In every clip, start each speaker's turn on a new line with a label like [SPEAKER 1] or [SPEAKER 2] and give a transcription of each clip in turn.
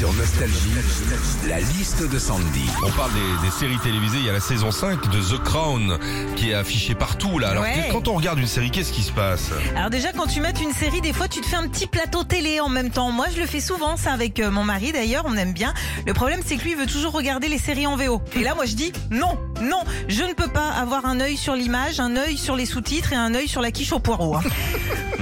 [SPEAKER 1] Sur Nostalgie, la liste de Sandy.
[SPEAKER 2] On parle des, des séries télévisées, il y a la saison 5 de The Crown qui est affichée partout là. Alors
[SPEAKER 3] Ouais.
[SPEAKER 2] quand on regarde une série, qu'est-ce qui se passe?
[SPEAKER 3] Alors déjà quand tu mets une série, des fois tu te fais un petit plateau télé en même temps. Moi je le fais souvent, ça avec euh, mon mari d'ailleurs, on aime bien. Le problème c'est que lui il veut toujours regarder les séries en VO. Et là moi je dis non, non, je ne peux pas avoir un œil sur l'image, un œil sur les sous-titres et un œil sur la quiche au poireau. hein.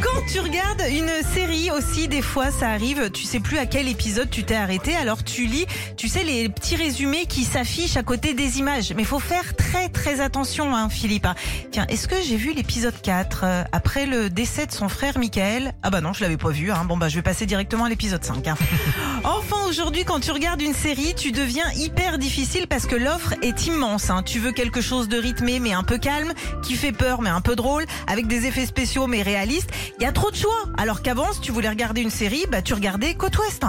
[SPEAKER 3] Quand tu regardes une série aussi, des fois ça arrive, tu sais plus à quel épisode tu t'es arrêté, alors tu lis, tu sais les petits résumés qui s'affichent à côté des images. Mais faut faire très très attention, hein, Philippe. hein. Tiens, est-ce que j'ai vu l'épisode 4 euh, après le décès de son frère Michael? Ah bah non, je l'avais pas vu. Hein. Bon bah je vais passer directement à l'épisode 5. hein. Enfin aujourd'hui, quand tu regardes une série, tu deviens hyper difficile parce que l'offre est immense. Tu veux quelque chose de rythmé mais un peu calme, qui fait peur mais un peu drôle, avec des effets spéciaux mais réalistes. Il y a trop de choix. Alors qu'avant, si tu voulais regarder une série, bah tu regardais Côte Ouest. hein.